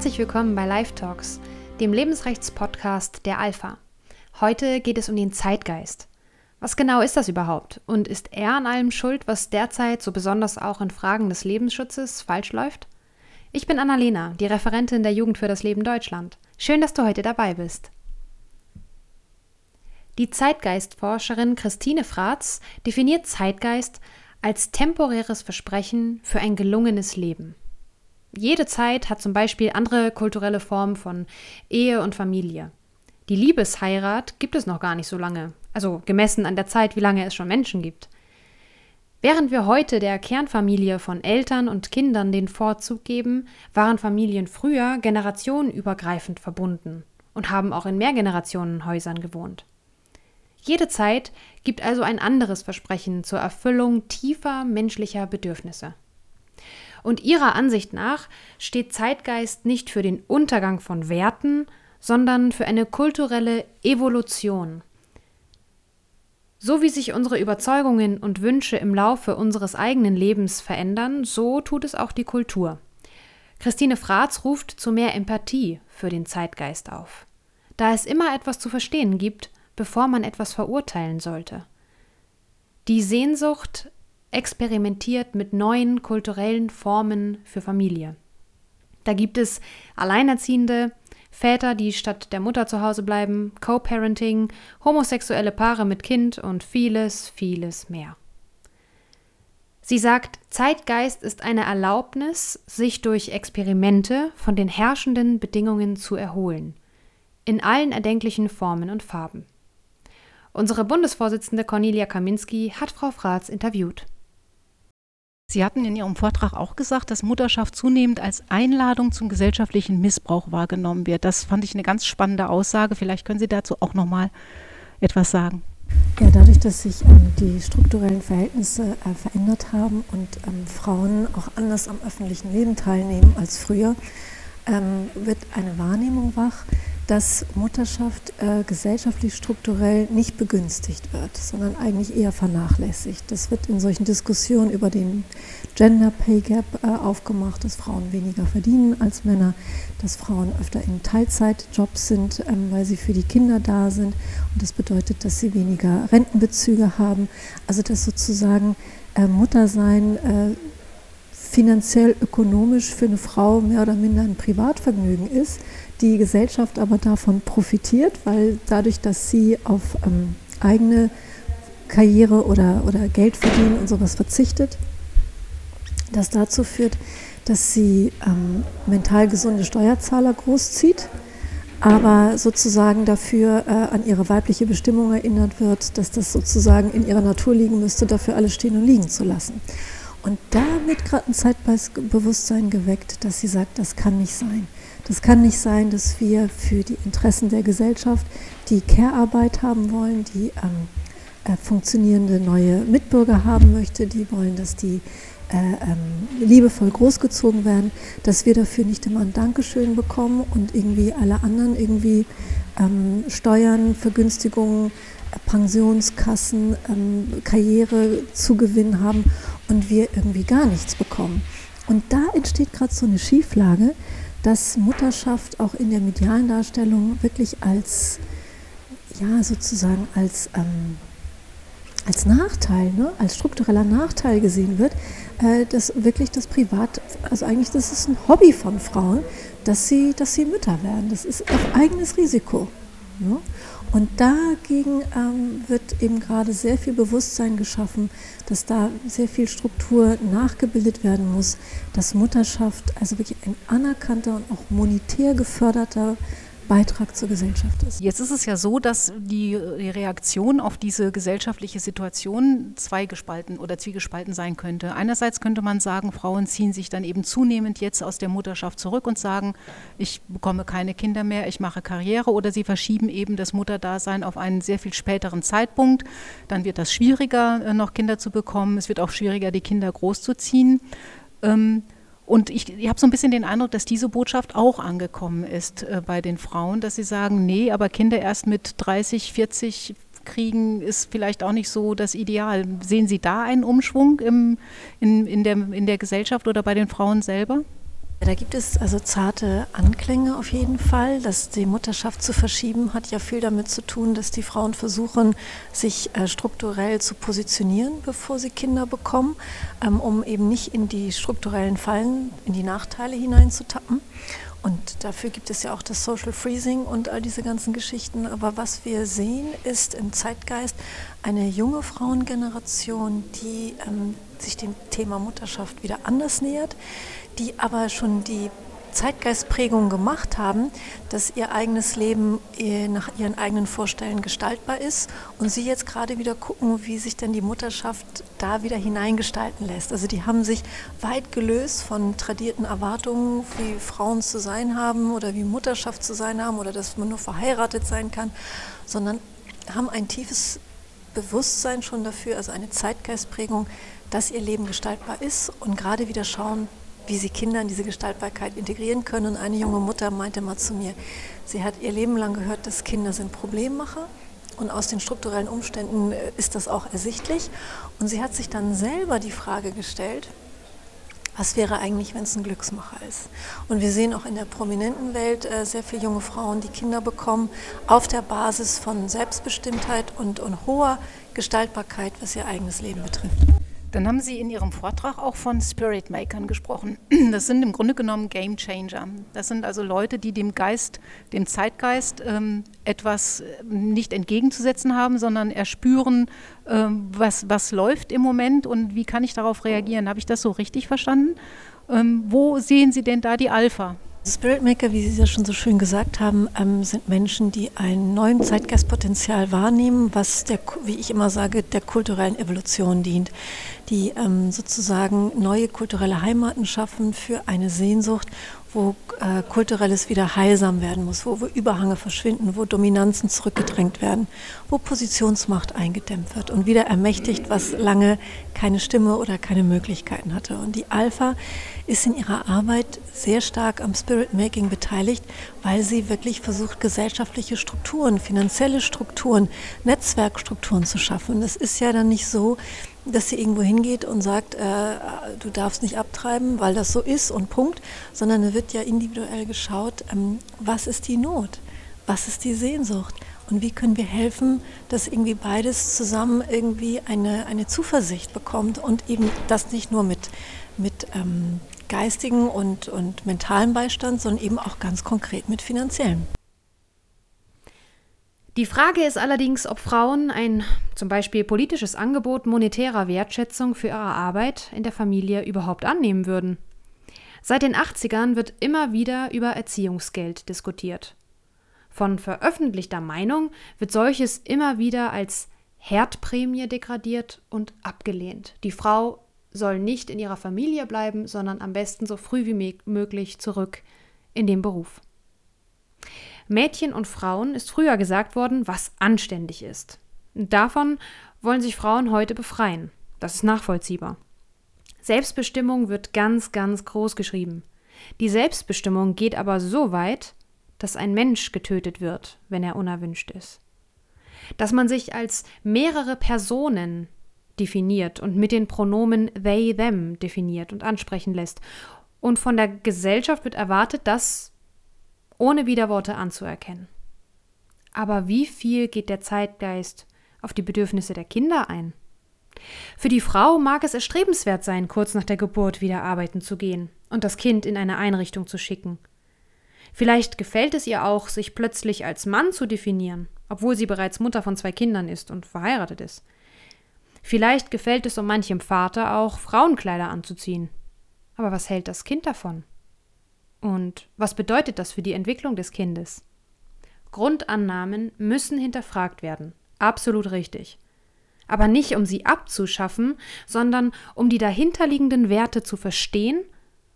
Herzlich willkommen bei Live Talks, dem Lebensrechts-Podcast der Alpha. Heute geht es um den Zeitgeist. Was genau ist das überhaupt? Und ist er an allem schuld, was derzeit so besonders auch in Fragen des Lebensschutzes falsch läuft? Ich bin Annalena, die Referentin der Jugend für das Leben Deutschland. Schön, dass du heute dabei bist. Die Zeitgeistforscherin Christine Fratz definiert Zeitgeist als temporäres Versprechen für ein gelungenes Leben. Jede Zeit hat zum Beispiel andere kulturelle Formen von Ehe und Familie. Die Liebesheirat gibt es noch gar nicht so lange, also gemessen an der Zeit, wie lange es schon Menschen gibt. Während wir heute der Kernfamilie von Eltern und Kindern den Vorzug geben, waren Familien früher generationenübergreifend verbunden und haben auch in Mehrgenerationenhäusern gewohnt. Jede Zeit gibt also ein anderes Versprechen zur Erfüllung tiefer menschlicher Bedürfnisse. Und ihrer Ansicht nach steht Zeitgeist nicht für den Untergang von Werten, sondern für eine kulturelle Evolution. So wie sich unsere Überzeugungen und Wünsche im Laufe unseres eigenen Lebens verändern, so tut es auch die Kultur. Christine Fratz ruft zu mehr Empathie für den Zeitgeist auf. Da es immer etwas zu verstehen gibt, bevor man etwas verurteilen sollte. Die Sehnsucht experimentiert mit neuen kulturellen Formen für Familie. Da gibt es Alleinerziehende, Väter, die statt der Mutter zu Hause bleiben, Co-Parenting, homosexuelle Paare mit Kind und vieles, vieles mehr. Sie sagt, Zeitgeist ist eine Erlaubnis, sich durch Experimente von den herrschenden Bedingungen zu erholen, in allen erdenklichen Formen und Farben. Unsere Bundesvorsitzende Cornelia Kaminski hat Frau Fratz interviewt. Sie hatten in Ihrem Vortrag auch gesagt, dass Mutterschaft zunehmend als Einladung zum gesellschaftlichen Missbrauch wahrgenommen wird. Das fand ich eine ganz spannende Aussage. Vielleicht können Sie dazu auch noch mal etwas sagen. Ja, dadurch, dass sich ähm, die strukturellen Verhältnisse äh, verändert haben und ähm, Frauen auch anders am öffentlichen Leben teilnehmen als früher, ähm, wird eine Wahrnehmung wach, dass Mutterschaft äh, gesellschaftlich strukturell nicht begünstigt wird, sondern eigentlich eher vernachlässigt. Das wird in solchen Diskussionen über den Gender Pay Gap äh, aufgemacht, dass Frauen weniger verdienen als Männer, dass Frauen öfter in Teilzeitjobs sind, ähm, weil sie für die Kinder da sind. Und das bedeutet, dass sie weniger Rentenbezüge haben. Also dass sozusagen äh, Muttersein äh, finanziell, ökonomisch für eine Frau mehr oder minder ein Privatvergnügen ist die Gesellschaft aber davon profitiert, weil dadurch, dass sie auf ähm, eigene Karriere oder, oder Geld verdienen und sowas verzichtet, das dazu führt, dass sie ähm, mental gesunde Steuerzahler großzieht, aber sozusagen dafür äh, an ihre weibliche Bestimmung erinnert wird, dass das sozusagen in ihrer Natur liegen müsste, dafür alles stehen und liegen zu lassen. Und da wird gerade ein Zeitbewusstsein geweckt, dass sie sagt, das kann nicht sein. Das kann nicht sein, dass wir für die Interessen der Gesellschaft die Care-Arbeit haben wollen, die ähm, äh, funktionierende neue Mitbürger haben möchte, die wollen, dass die äh, ähm, liebevoll großgezogen werden, dass wir dafür nicht immer ein Dankeschön bekommen und irgendwie alle anderen irgendwie ähm, Steuern, Vergünstigungen, Pensionskassen, ähm, Karrierezugewinn haben und wir irgendwie gar nichts bekommen. Und da entsteht gerade so eine Schieflage, dass Mutterschaft auch in der medialen Darstellung wirklich als, ja, sozusagen als, ähm, als Nachteil, ne, als struktureller Nachteil gesehen wird, äh, dass wirklich das Privat, also eigentlich das ist ein Hobby von Frauen, dass sie, dass sie Mütter werden. Das ist auf eigenes Risiko. Ne? Und dagegen ähm, wird eben gerade sehr viel Bewusstsein geschaffen, dass da sehr viel Struktur nachgebildet werden muss, dass Mutterschaft also wirklich ein anerkannter und auch monetär geförderter Beitrag zur Gesellschaft ist. Jetzt ist es ja so, dass die, die Reaktion auf diese gesellschaftliche Situation zweigespalten oder zwiegespalten sein könnte. Einerseits könnte man sagen, Frauen ziehen sich dann eben zunehmend jetzt aus der Mutterschaft zurück und sagen, ich bekomme keine Kinder mehr, ich mache Karriere oder sie verschieben eben das Mutterdasein auf einen sehr viel späteren Zeitpunkt. Dann wird das schwieriger, äh, noch Kinder zu bekommen. Es wird auch schwieriger, die Kinder großzuziehen. Ähm, und ich, ich habe so ein bisschen den Eindruck, dass diese Botschaft auch angekommen ist äh, bei den Frauen, dass sie sagen, nee, aber Kinder erst mit 30, 40 kriegen, ist vielleicht auch nicht so das Ideal. Sehen Sie da einen Umschwung im, in, in, der, in der Gesellschaft oder bei den Frauen selber? Da gibt es also zarte Anklänge auf jeden Fall. Dass die Mutterschaft zu verschieben, hat ja viel damit zu tun, dass die Frauen versuchen, sich äh, strukturell zu positionieren, bevor sie Kinder bekommen, ähm, um eben nicht in die strukturellen Fallen, in die Nachteile hineinzutappen. Und dafür gibt es ja auch das Social Freezing und all diese ganzen Geschichten. Aber was wir sehen, ist im Zeitgeist eine junge Frauengeneration, die ähm, sich dem Thema Mutterschaft wieder anders nähert, die aber schon die Zeitgeistprägung gemacht haben, dass ihr eigenes Leben äh, nach ihren eigenen Vorstellungen gestaltbar ist und sie jetzt gerade wieder gucken, wie sich denn die Mutterschaft da wieder hineingestalten lässt. Also die haben sich weit gelöst von tradierten Erwartungen, wie Frauen zu sein haben oder wie Mutterschaft zu sein haben oder dass man nur verheiratet sein kann, sondern haben ein tiefes Bewusstsein schon dafür, also eine Zeitgeistprägung, dass ihr Leben gestaltbar ist und gerade wieder schauen, wie sie Kinder in diese Gestaltbarkeit integrieren können. Und eine junge Mutter meinte mal zu mir, sie hat ihr Leben lang gehört, dass Kinder sind Problemmacher. Und aus den strukturellen Umständen äh, ist das auch ersichtlich. Und sie hat sich dann selber die Frage gestellt, was wäre eigentlich, wenn es ein Glücksmacher ist? Und wir sehen auch in der prominenten Welt äh, sehr viele junge Frauen, die Kinder bekommen, auf der Basis von Selbstbestimmtheit und, und hoher Gestaltbarkeit, was ihr eigenes Leben betrifft. Dann haben Sie in Ihrem Vortrag auch von Spirit Makern gesprochen. Das sind im Grunde genommen Game Changer. Das sind also Leute, die dem Geist, dem Zeitgeist ähm, etwas äh, nicht entgegenzusetzen haben, sondern erspüren, ähm, was, was läuft im Moment und wie kann ich darauf reagieren. Habe ich das so richtig verstanden? Ähm, wo sehen Sie denn da die Alpha? Spirit Maker, wie Sie ja schon so schön gesagt haben, ähm, sind Menschen, die ein neues Zeitgeistpotenzial wahrnehmen, was der, wie ich immer sage, der kulturellen Evolution dient, die ähm, sozusagen neue kulturelle Heimaten schaffen für eine Sehnsucht wo äh, kulturelles wieder heilsam werden muss, wo, wo Überhange verschwinden, wo Dominanzen zurückgedrängt werden, wo Positionsmacht eingedämmt wird und wieder ermächtigt, was lange keine Stimme oder keine Möglichkeiten hatte. Und die Alpha ist in ihrer Arbeit sehr stark am Spirit Making beteiligt, weil sie wirklich versucht, gesellschaftliche Strukturen, finanzielle Strukturen, Netzwerkstrukturen zu schaffen. Es ist ja dann nicht so, dass sie irgendwo hingeht und sagt, äh, du darfst nicht abtreiben, weil das so ist und Punkt, sondern es wird ja individuell geschaut, ähm, was ist die Not, was ist die Sehnsucht? Und wie können wir helfen, dass irgendwie beides zusammen irgendwie eine, eine Zuversicht bekommt und eben das nicht nur mit, mit ähm, geistigen und, und mentalem Beistand, sondern eben auch ganz konkret mit finanziellen. Die Frage ist allerdings, ob Frauen ein zum Beispiel politisches Angebot monetärer Wertschätzung für ihre Arbeit in der Familie überhaupt annehmen würden. Seit den 80ern wird immer wieder über Erziehungsgeld diskutiert. Von veröffentlichter Meinung wird solches immer wieder als Herdprämie degradiert und abgelehnt. Die Frau soll nicht in ihrer Familie bleiben, sondern am besten so früh wie möglich zurück in den Beruf. Mädchen und Frauen ist früher gesagt worden, was anständig ist. Davon wollen sich Frauen heute befreien. Das ist nachvollziehbar. Selbstbestimmung wird ganz, ganz groß geschrieben. Die Selbstbestimmung geht aber so weit, dass ein Mensch getötet wird, wenn er unerwünscht ist. Dass man sich als mehrere Personen definiert und mit den Pronomen they, them definiert und ansprechen lässt. Und von der Gesellschaft wird erwartet, dass ohne Widerworte anzuerkennen. Aber wie viel geht der Zeitgeist auf die Bedürfnisse der Kinder ein? Für die Frau mag es erstrebenswert sein, kurz nach der Geburt wieder arbeiten zu gehen und das Kind in eine Einrichtung zu schicken. Vielleicht gefällt es ihr auch, sich plötzlich als Mann zu definieren, obwohl sie bereits Mutter von zwei Kindern ist und verheiratet ist. Vielleicht gefällt es um manchem Vater auch, Frauenkleider anzuziehen. Aber was hält das Kind davon? Und was bedeutet das für die Entwicklung des Kindes? Grundannahmen müssen hinterfragt werden. Absolut richtig. Aber nicht, um sie abzuschaffen, sondern um die dahinterliegenden Werte zu verstehen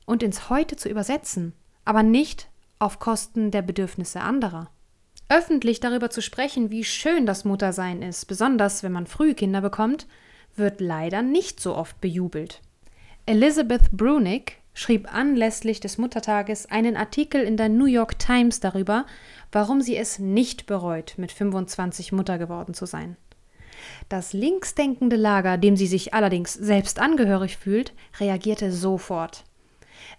und ins Heute zu übersetzen, aber nicht auf Kosten der Bedürfnisse anderer. Öffentlich darüber zu sprechen, wie schön das Muttersein ist, besonders wenn man früh Kinder bekommt, wird leider nicht so oft bejubelt. Elizabeth Brunick schrieb anlässlich des Muttertages einen Artikel in der New York Times darüber, warum sie es nicht bereut, mit 25 Mutter geworden zu sein. Das linksdenkende Lager, dem sie sich allerdings selbst angehörig fühlt, reagierte sofort.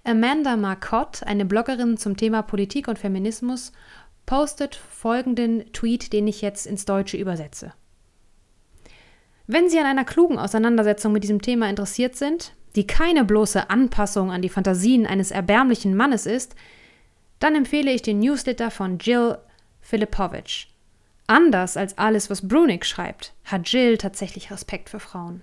Amanda Marcotte, eine Bloggerin zum Thema Politik und Feminismus, postet folgenden Tweet, den ich jetzt ins Deutsche übersetze. Wenn Sie an einer klugen Auseinandersetzung mit diesem Thema interessiert sind, die keine bloße Anpassung an die Fantasien eines erbärmlichen Mannes ist, dann empfehle ich den Newsletter von Jill Filipovich. Anders als alles, was Brunig schreibt, hat Jill tatsächlich Respekt für Frauen.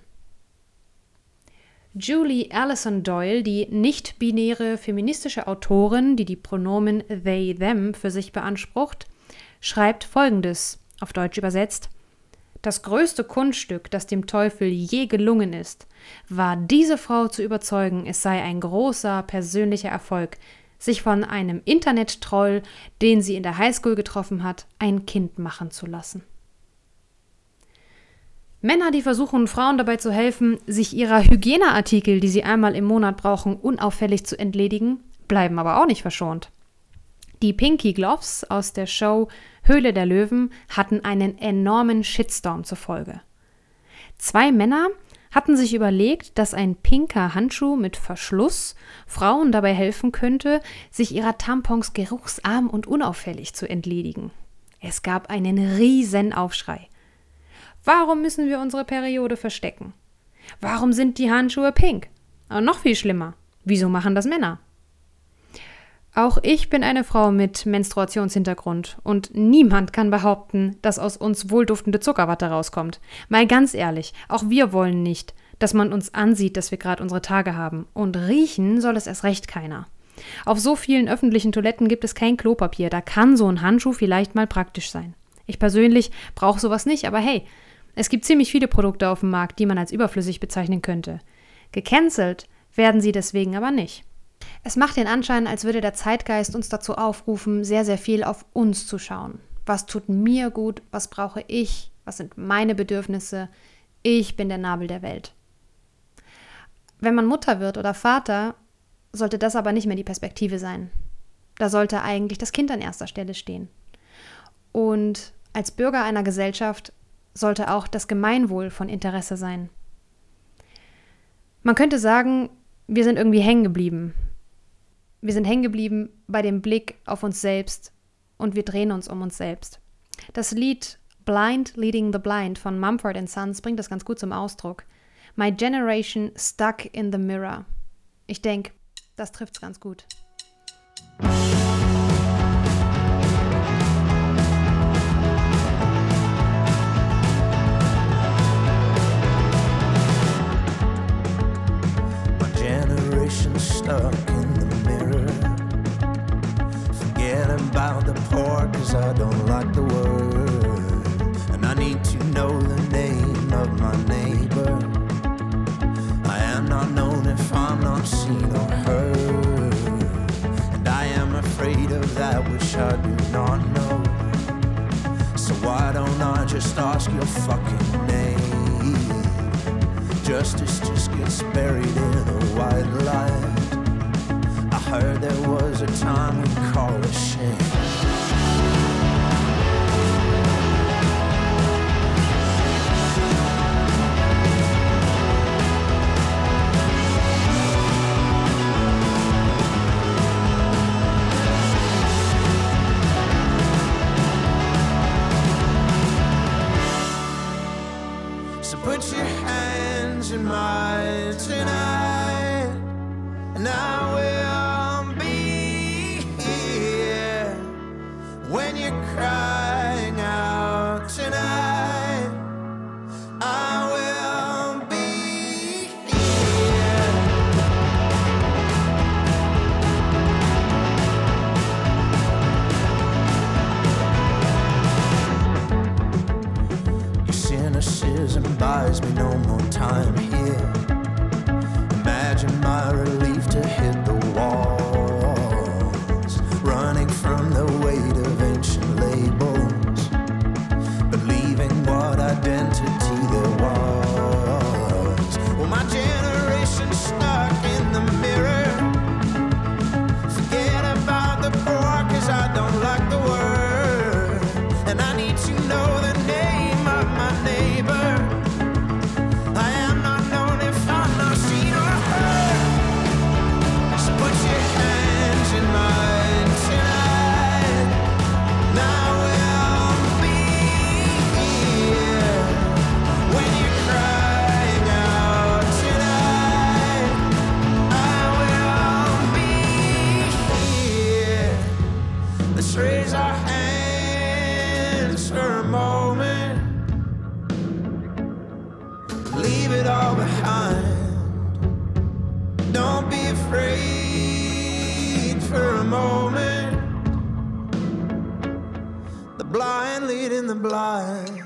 Julie Allison Doyle, die nicht-binäre feministische Autorin, die die Pronomen they, them für sich beansprucht, schreibt folgendes, auf Deutsch übersetzt: Das größte Kunststück, das dem Teufel je gelungen ist, war diese Frau zu überzeugen, es sei ein großer persönlicher Erfolg, sich von einem Internet-Troll, den sie in der Highschool getroffen hat, ein Kind machen zu lassen. Männer, die versuchen, Frauen dabei zu helfen, sich ihrer Hygieneartikel, die sie einmal im Monat brauchen, unauffällig zu entledigen, bleiben aber auch nicht verschont. Die Pinky Gloves aus der Show Höhle der Löwen hatten einen enormen Shitstorm zur Folge. Zwei Männer hatten sich überlegt, dass ein pinker Handschuh mit Verschluss Frauen dabei helfen könnte, sich ihrer Tampons geruchsarm und unauffällig zu entledigen. Es gab einen riesen Aufschrei. Warum müssen wir unsere Periode verstecken? Warum sind die Handschuhe pink? Und noch viel schlimmer, wieso machen das Männer? Auch ich bin eine Frau mit Menstruationshintergrund und niemand kann behaupten, dass aus uns wohlduftende Zuckerwatte rauskommt. Mal ganz ehrlich, auch wir wollen nicht, dass man uns ansieht, dass wir gerade unsere Tage haben. Und riechen soll es erst recht keiner. Auf so vielen öffentlichen Toiletten gibt es kein Klopapier, da kann so ein Handschuh vielleicht mal praktisch sein. Ich persönlich brauche sowas nicht, aber hey, es gibt ziemlich viele Produkte auf dem Markt, die man als überflüssig bezeichnen könnte. Gecancelt werden sie deswegen aber nicht. Es macht den Anschein, als würde der Zeitgeist uns dazu aufrufen, sehr, sehr viel auf uns zu schauen. Was tut mir gut? Was brauche ich? Was sind meine Bedürfnisse? Ich bin der Nabel der Welt. Wenn man Mutter wird oder Vater, sollte das aber nicht mehr die Perspektive sein. Da sollte eigentlich das Kind an erster Stelle stehen. Und als Bürger einer Gesellschaft sollte auch das Gemeinwohl von Interesse sein. Man könnte sagen, wir sind irgendwie hängen geblieben. Wir sind hängen geblieben bei dem Blick auf uns selbst und wir drehen uns um uns selbst. Das Lied Blind Leading the Blind von Mumford Sons bringt das ganz gut zum Ausdruck. My Generation Stuck in the Mirror. Ich denke, das trifft's ganz gut. Fucking name? Justice just gets buried in a white light I heard there was a time we call it shame. So put your hands in mine tonight. And I time here. moment. The blind leading the blind.